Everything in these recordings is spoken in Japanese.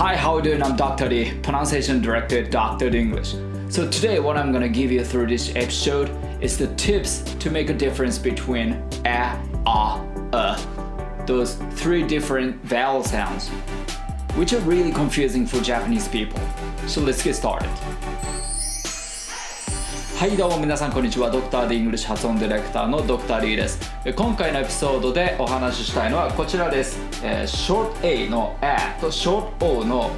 Hi, how you doing? I'm Dr. D, pronunciation director Dr. D English. So today what I'm gonna give you through this episode is the tips to make a difference between a, a, a. Those three different vowel sounds, which are really confusing for Japanese people. So let's get started. はいどうも皆さんこんにちは。ドクター・ディングリッシュ発音ディレクターのドクター・リーです。今回のエピソードでお話ししたいのはこちらです、えー、Short A の A と Short O の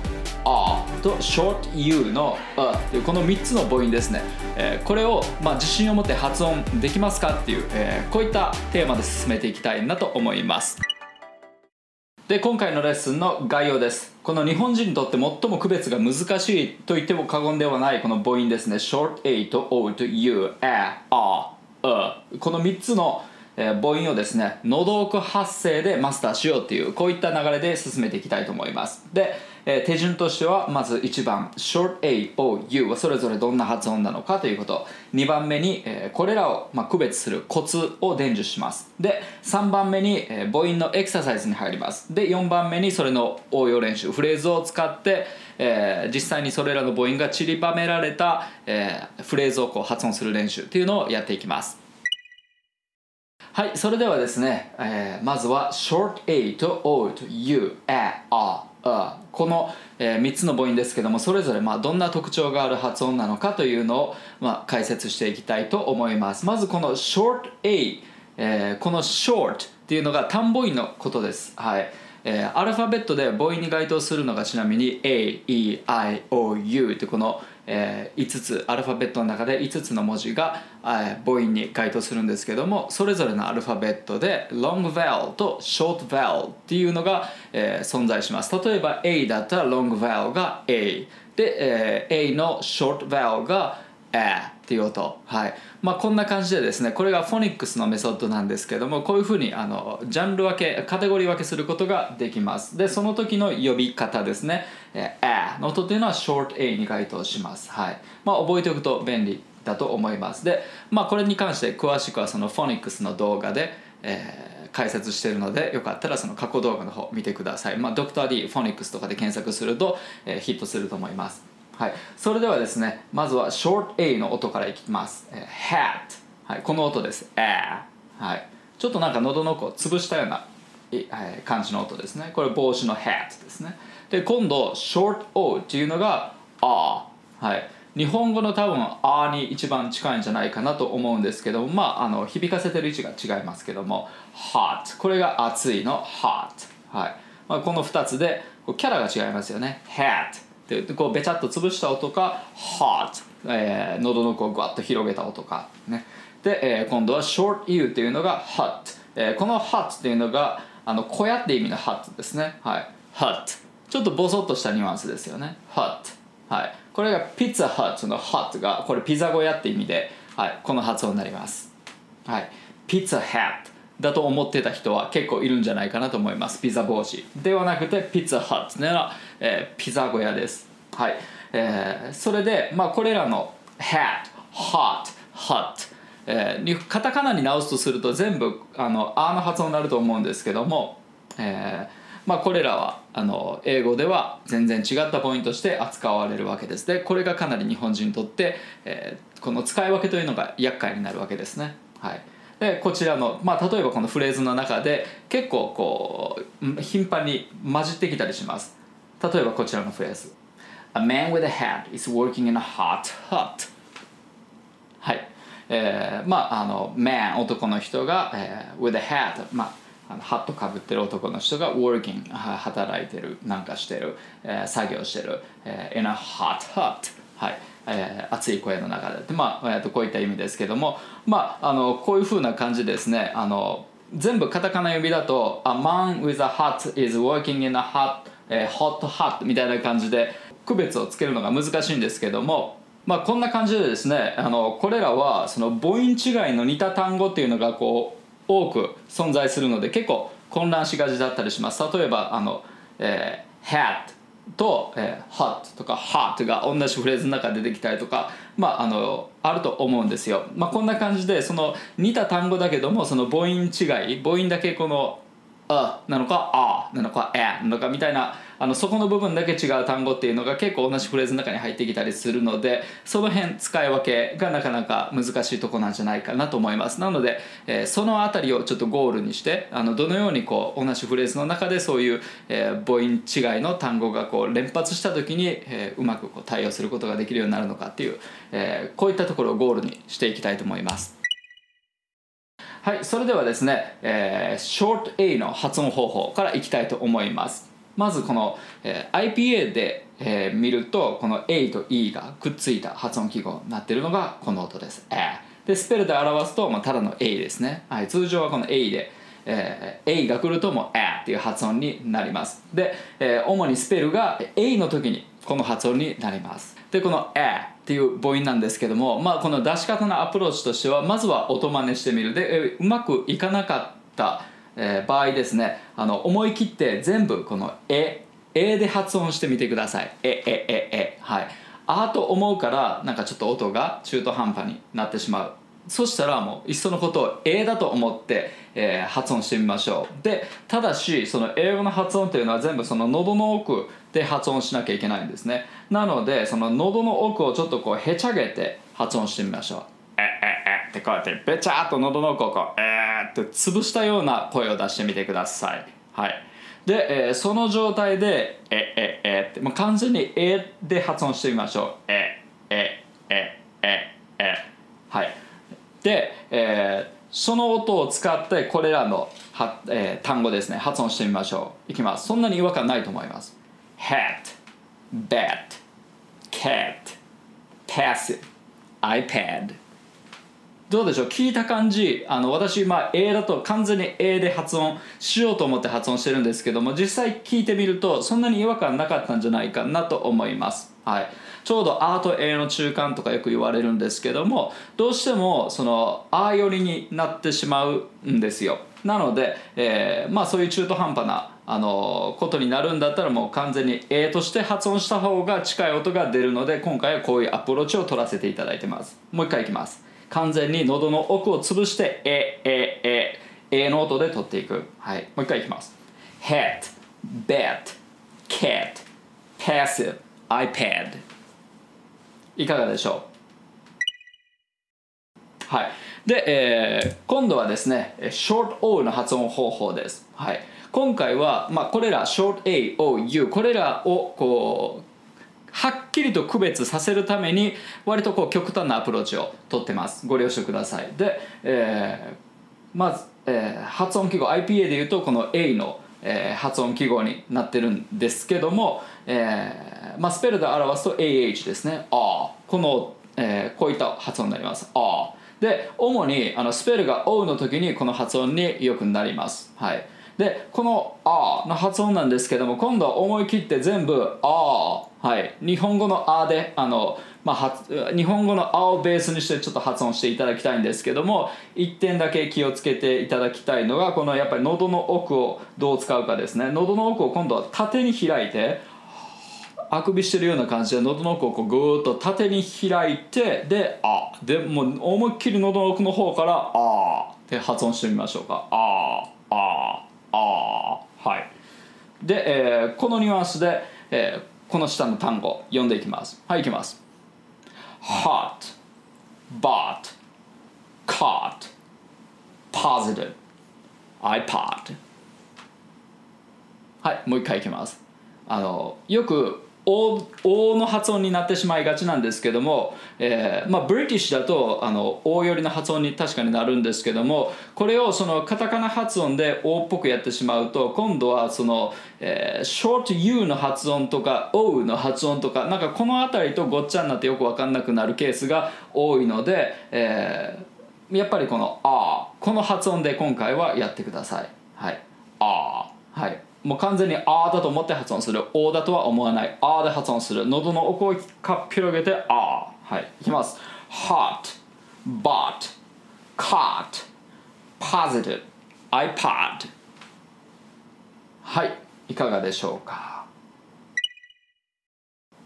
A と Short U の A というこの3つの母音ですね、えー、これを、まあ、自信を持って発音できますかっていう、えー、こういったテーマで進めていきたいなと思います。で今回のレッスンの概要です。この日本人にとって最も区別が難しいと言っても過言ではないこの母音ですね。short A と O と U A A A この3つの母音をですね喉奥発声でマスターしようというこういった流れで進めていきたいと思います。でえー、手順としてはまず1番 short A O U はそれぞれどんな発音なのかということ。2番目に、えー、これらを、まあ、区別するコツを伝授します。で3番目に、えー、母音のエクササイズに入ります。で4番目にそれの応用練習フレーズを使って、えー、実際にそれらの母音が散りばめられた、えー、フレーズをこう発音する練習っていうのをやっていきます。はいそれではですね、えー、まずは short A と O と U A A あこの、えー、3つの母音ですけどもそれぞれまあどんな特徴がある発音なのかというのを、まあ、解説していきたいと思います。まずこの short A、えー、この short っていうのが単母音のことです。はい。えー、アルファベットで母音に該当するのがちなみに A, E, I, O, U ってこのえー、5つアルファベットの中で5つの文字が、えー、母音に該当するんですけどもそれぞれのアルファベットで long vowel と short vowel っていうのが、えー、存在します。例えば A だったら long vowel が A で、えー、A の short vowel が A っていう音はい。まあこんな感じでですねこれがフォニックスのメソッドなんですけどもこういうふうにあのジャンル分けカテゴリー分けすることができます。でその時の呼び方ですね。えー、の音というのは short A に該当します。はい。まあ覚えておくと便利だと思います。でまあこれに関して詳しくはそのフォニックスの動画で、えー、解説しているのでよかったらその過去動画の方見てください。まあドクター D フォニックスとかで検索すると、えー、ヒットすると思います。はい、それではですねまずは short A の音からいきます、えー、hat、はい、この音です。a はい、ちょっとなんか喉の奥を潰したような、えー、感じの音ですね。これ帽子の hat ですね。で今度 short O っていうのが a はい。日本語の多分「あ」に一番近いんじゃないかなと思うんですけどもまああの響かせてる位置が違いますけども「hot」これが熱いの「hot」はい。まあ、この2つでキャラが違いますよね「hat」ってこうべちゃっと潰した音か hot、えー、喉のこうグワッと広げた音かね。で、えー、今度は short u っていうのが hot、えー、この hot っていうのがあの小屋って意味の hot ですね。はい。hot ちょっとボソッとしたニュアンスですよね。hot はい。これがピッツァハットの hot がこれピザ小屋って意味で、はい、この発音になります。はい。ピッツァハットだと思ってた人は結構いるんじゃないかなと思います。ピザ帽子ではなくてピッツァハットのは、えー、ピザ小屋です。はい、えー、それで、まあ、これらの hat hot hot えー、カタカナに直すとすると全部あの「あ」の発音になると思うんですけども、えーまあ、これらはあの英語では全然違ったポイントとして扱われるわけです。でこれがかなり日本人にとって、えー、この使い分けというのが厄介になるわけですね。はい。でこちらの、まあ、例えばこのフレーズの中で結構こう頻繁に混じってきたりします。例えばこちらのフレーズ。A man with a hat is working in a hot hut. はい。えー、まああの man 男の人が、えー、with a hat まああのハットかぶってる男の人が working 働いてるなんかしてる、えー、作業してる、えー、in a hot hut はい。えー、熱い声の中で。で、まあえー、とこういった意味ですけども、まあ、あのこういうふうな感じですね。あの全部カタカナ呼びだと「A man with a hat is working in a hot,、えー、hot hut」みたいな感じで区別をつけるのが難しいんですけども、まあ、こんな感じでですねあのこれらはその母音違いの似た単語っていうのがこう多く存在するので結構混乱しがちだったりします。例えばあの、えー、hat と、えー、hot とか hot が同じフレーズの中で出てきたりとか、まあ、あのあると思うんですよ、まあ、こんな感じでその似た単語だけどもその母音違い母音だけこの「あ」なのか「あ」なのか「え」なのかみたいなあのそこの部分だけ違う単語っていうのが結構同じフレーズの中に入ってきたりするのでその辺使い分けがなかなか難しいとこなんじゃないかなと思います。なので、えー、その辺りをちょっとゴールにしてあのどのようにこう同じフレーズの中でそういう、えー、母音違いの単語がこう連発した時に、えー、うまくこう対応することができるようになるのかっていう、えー、こういったところをゴールにしていきたいと思います。はいそれではですね、えー、short A の発音方法からいきたいと思います。まずこの、えー、IPA で、えー、見るとこの A と E がくっついた発音記号になってるのがこの音です。でスペルで表すと、まあ、ただの A ですね、はい、通常はこの A でえー、A が来るともう A っていう発音になります。で、えー、主にスペルが A の時にこの発音になります。でこの A っていう母音なんですけども、まあ、この出し方のアプローチとしてはまずは音真似してみる。でうまくいかなかった、えー、場合ですねあの思い切って全部この「え」「え」で発音してみてください「え」「え」「え」「え」はい。あと思うからなんかちょっと音が中途半端になってしまう。そしたらもういっそのことを A だと思って、えー、発音してみましょう。でただしその英語の発音というのは全部その喉の奥で発音しなきゃいけないんですね。なのでその喉の奥をちょっとこうへちゃげて発音してみましょう。えええってこうやってべちゃっと喉の奥をこうえーって潰したような声を出してみてください。はい。で、えー、その状態でえええってもう完全にえで発音してみましょう。えええええ。はい。で、えー、その音を使ってこれらのは、えー、単語ですね発音してみましょう。いきます。そんなに違和感ないと思います。Hat bat cat passive iPad どうでしょう？聞いた感じ。あの私、まあ、A だと完全に A で発音しようと思って発音してるんですけども実際聞いてみるとそんなに違和感なかったんじゃないかなと思います、はい、ちょうど「あ」と「A」の中間とかよく言われるんですけどもどうしてもその「あ」寄りになってしまうんですよ。なので、えー、まあそういう中途半端なあのことになるんだったらもう完全に A として発音した方が近い音が出るので今回はこういうアプローチを取らせていただいてます。もう一回いきます。完全に喉の奥を潰してええええの音で取っていく。はい。もう一回いきます。Head Bed Cat Passive iPad いかがでしょう？はい。で、えー、今度はですね Short O の発音方法です。はい。今回は、まあ、これら Short A O U これらをこうはっきりと区別させるために割とこう極端なアプローチをとってます。ご了承ください。で、えー、まず、えー、発音記号 IPA でいうとこの A の、えー、発音記号になってるんですけども、えーまあ、スペルで表すと AH ですね。あこの、えー、こういった発音になります。あで主にあのスペルが O の時にこの発音によくなります。はい。でこの「あ」の発音なんですけども今度は思い切って全部「あ」はい。日本語の「あ」であの、まあ、日本語の「あ」をベースにしてちょっと発音していただきたいんですけども1点だけ気をつけていただきたいのがこのやっぱり喉の奥をどう使うかですね。喉の奥を今度は縦に開いてあくびしてるような感じで喉の奥をこうぐーっと縦に開いてで「あ」でもう思いっきり喉の奥の方から「あ」って発音してみましょうか「あ」「あ」あはい。で、えー、このニュアンスで、えー、この下の単語読んでいきます。はいいきます。Hot bought caught positive iPod はいもう一回いきます。あのよく O, o の発音になってしまいがちなんですけども、えーまあ、ブリティッシュだとあの O 寄りの発音に確かになるんですけどもこれをそのカタカナ発音で O っぽくやってしまうと今度はその、えー、ショート U の発音とか O の発音とかなんかこの辺りとごっちゃになってよく分かんなくなるケースが多いので、えー、やっぱりこの「あ」この発音で今回はやってください。はい、あはい。もう完全に「あ」だと思って発音する「お」だとは思わない「あ」で発音する。喉の奥をかっ広げて「あ」はい。いきます。Hot. Bot caught. Positive. iPod. はい。いかがでしょうか？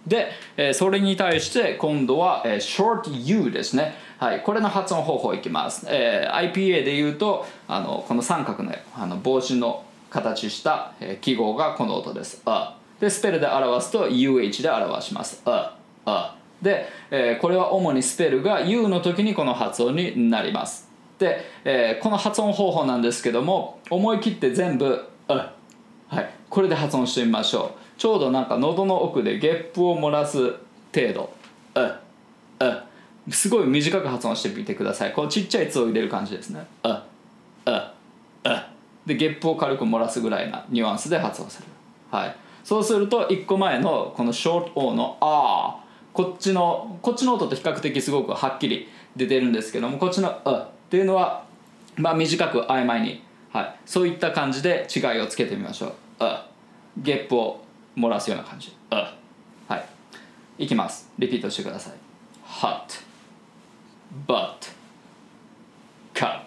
で、えー、それに対して今度は、えー、short U ですね。はい、これの発音方法いきます、えー、IPA で言うとあのこの三角のあの帽子の形した記号がこの音です。あ。でスペルで表すと UH で表します。あ。あ。で、えーこれは主にスペルが U の時にこの発音になります。で、えーこの発音方法なんですけども思い切って全部あ。はい。これで発音してみましょう。ちょうどなんか喉の奥でゲップを漏らす程度。あ。あ。すごい短く発音してみてください。このちっちゃい「つ」を入れる感じですね。でゲップを軽く漏らすぐらいなニュアンスで発音する。はい。そうすると1個前のこのショート O の「あ」こっちのこっちの音と比較的すごくはっきり出てるんですけどもこっちの「あ」っていうのはまあ短く曖昧に、はい、そういった感じで違いをつけてみましょう「あ」ゲップを漏らすような感じ「あ」はい。いきます。リピートしてください。Hot but cut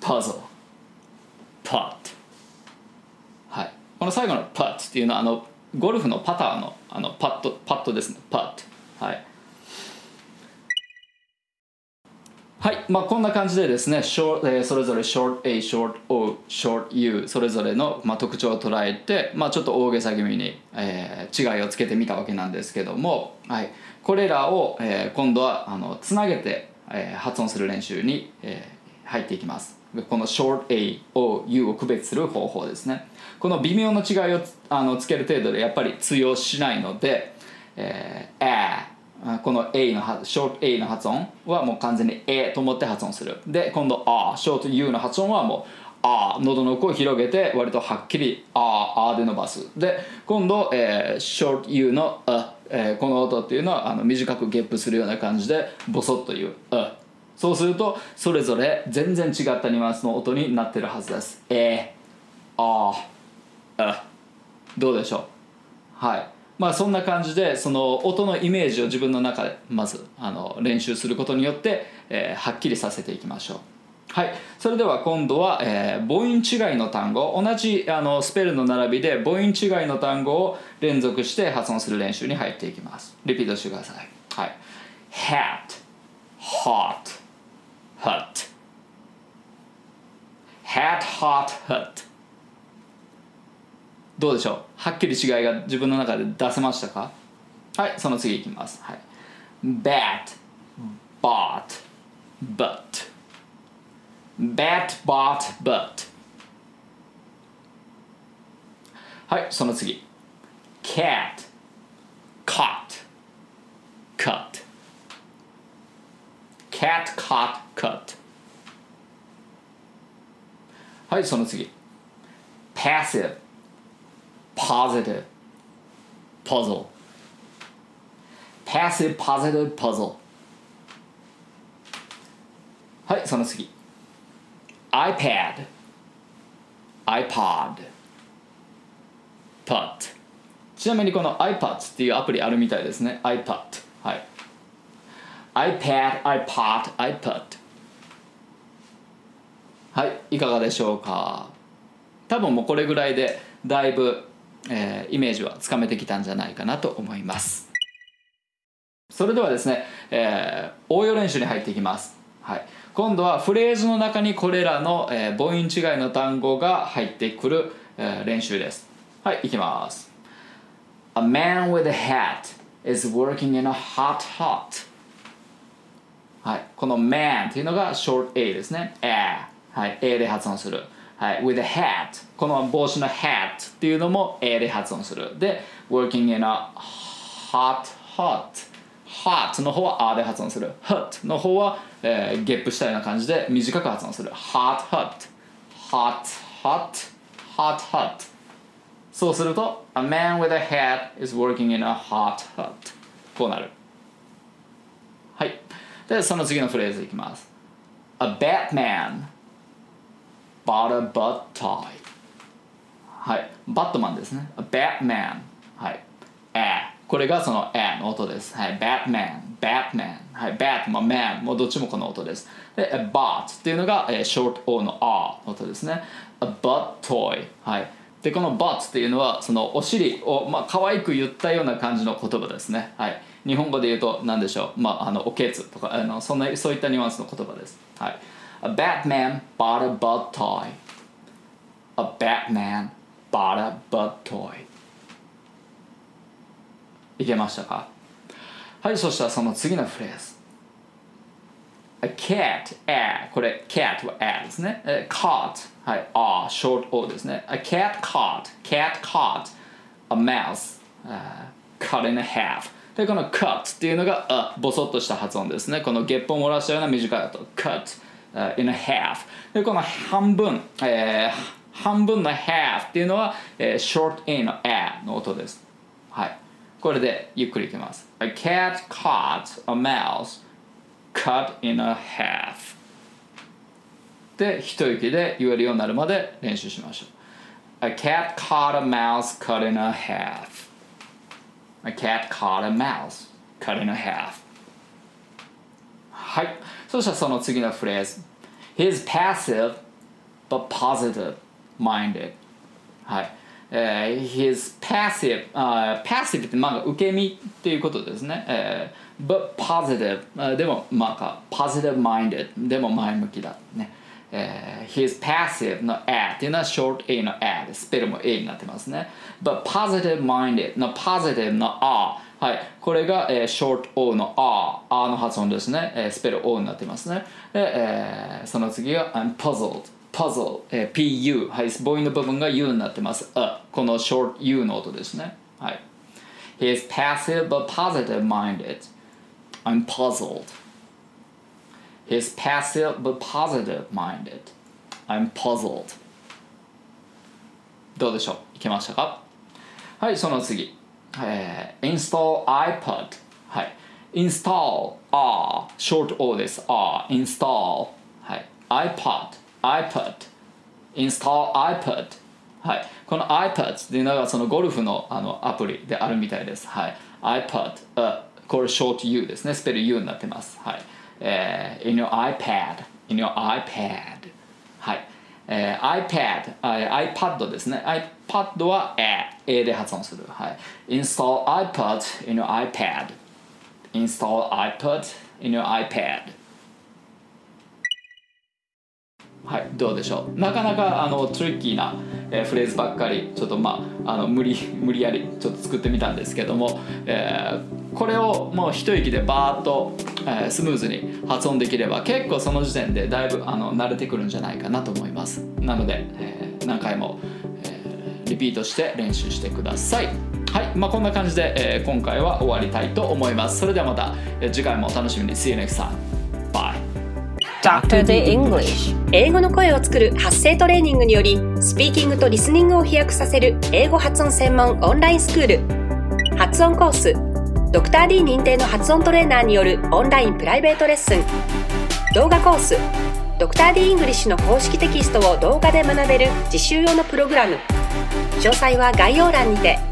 puzzle pot はいこの最後の pot っていうのはあのゴルフのパターのあのパットパットですね。pot はい。はい、まあ、こんな感じでですね、short えーそれぞれ short A、short O、short U それぞれの、まあ、特徴を捉えて、まあ、ちょっと大げさ気味に、えー違いをつけてみたわけなんですけども、はい、これらを、えー今度はあのつなげて、えー発音する練習に、えー入っていきます。この short A、O、U を区別する方法ですね。この微妙な違いをつあのつける程度でやっぱり通用しないので、えー、A この A の発ショート A の発音はもう完全に A と思って発音する。で今度 A ショート U の発音はもう A 喉の奥を広げて割とはっきり A, A で伸ばす。で今度、えー、ショート U の A、えーこの音っていうのはあの短くゲップするような感じでボソッと言う A そうするとそれぞれ全然違ったニュアンスの音になってるはずです。えああどうでしょう？はい。まあそんな感じでその音のイメージを自分の中でまずあの練習することによって、えーはっきりさせていきましょう。はい。それでは今度は、えー母音違いの単語。同じあのスペルの並びで母音違いの単語を連続して発音する練習に入っていきます。リピートしてください。はい。Hat. Hot. hut. どうでしょう？はっきり違いが自分の中で出せましたか？はいその次いきます、はい、bat bot but. Bat bot but. はいその次。Cat caught. Cat caught cut はいその次 passive positive puzzle passive positive puzzle はいその次 iPad iPod put ちなみにこの iPad っていうアプリあるみたいですね iPad はい iPad iPod iPad はいいかがでしょうか？多分もうこれぐらいでだいぶ、えーイメージはつかめてきたんじゃないかなと思います。それではですね、えー応用練習に入っていきます、はい、今度はフレーズの中にこれらの、えー母音違いの単語が入ってくる、えー練習です。はいいきます。A man with a hat is working in a hot hot. はい、この man っていうのが short A ですね A はい A で発音するはい with a hat この帽子の hat っていうのも A で発音するで working in a hot hot hot の方は A で発音する hot の方は、えーゲップしたような感じで短く発音する hot hot hot hot hot hot そうすると A man with a hat is working in a hot hut こうなるはいでその次のフレーズいきます。A Batman bought a butt tie はい。バットマンですね。A Batman はい。A これがその A の音です。はい。Batman Batman はい、Batman もどっちもこの音です。で A Bot っていうのが、えー、short O の R の音ですね。A butt toy はい。でこの butt っていうのはそのお尻をまあ可愛く言ったような感じの言葉ですね。はい。日本語で言うと何でしょうまああのおけつとかあのそんなそういったニュアンスの言葉ですはい A Batman bought a butt toy A Batman bought a butt toy いけましたかはいそしたらその次のフレーズ A cat, a これ cat は a ですね。え caught はい a short o ですね。A cat caught, cat caught a mouse、uh, cut in a half でこの cut っていうのがあボソッとした発音ですね。このゲッポを漏らしたような短い音 cut、uh, in a half でこの半分、えー、半分の half っていうのは、えー、short in の a の音です。はい。これでゆっくりいきます。A cat caught a mouse cut in a half で一息で言えるようになるまで練習しましょう A cat caught a mouse cut in a half A cat caught a mouse cut in half はいそしたらその次のフレーズ He's passive but positive minded はいえー、his passive、uh, passive ってまあ受け身っていうことですね、えー but positive、uh, でもまあ positive minded でも前向きだね、えー、he's passive の a っていうのは short a の a でスペルも a になってますね but positive minded の positive の a はい、これが、えー、short o の a a の発音ですね、えー、スペル o になってますねで、えー、その次が I'm puzzled puzzle、えー、pu はい母音の部分が u になってますあこの short u の音ですねはい He is passive but positive minded I'm puzzled. He's passive but positive minded. I'm puzzled. どうでしょういけましたかはい、その次。えー、install iPod。はい。install R。short O です。R。install。はい。iPod。iPod。install iPod。はい。この iPad っていうのがそのゴルフのあのアプリであるみたいです。はい。iPod。Uh, これ short U ですね。スペル U になってます。はい。えー、in your iPad, in your iPad. はい。えー、iPad、iPad ですね。iPad は A, A で発音する。はい。install iPad in your iPad. install iPad in your iPad. はい、どうでしょう。なかなかあのトリッキーな、えー、フレーズばっかりちょっとまああの無理 無理やりちょっと作ってみたんですけども、えー、これをもう一息でバーッと、えー、スムーズに発音できれば結構その時点でだいぶあの慣れてくるんじゃないかなと思います。なので、えー、何回も、えー、リピートして練習してください。はい、まあ、こんな感じで、えー、今回は終わりたいと思います。それではまた、えー、次回もお楽しみに。See you next time. Dr. The English. 英語の声を作る発声トレーニングによりスピーキングとリスニングを飛躍させる英語発音専門オンラインスクール。発音コース。ドクター d 認定の発音トレーナーによるオンラインプライベートレッスン。動画コース。ドクター d イングリッシュの公式テキストを動画で学べる実習用のプログラム。詳細は概要欄にて。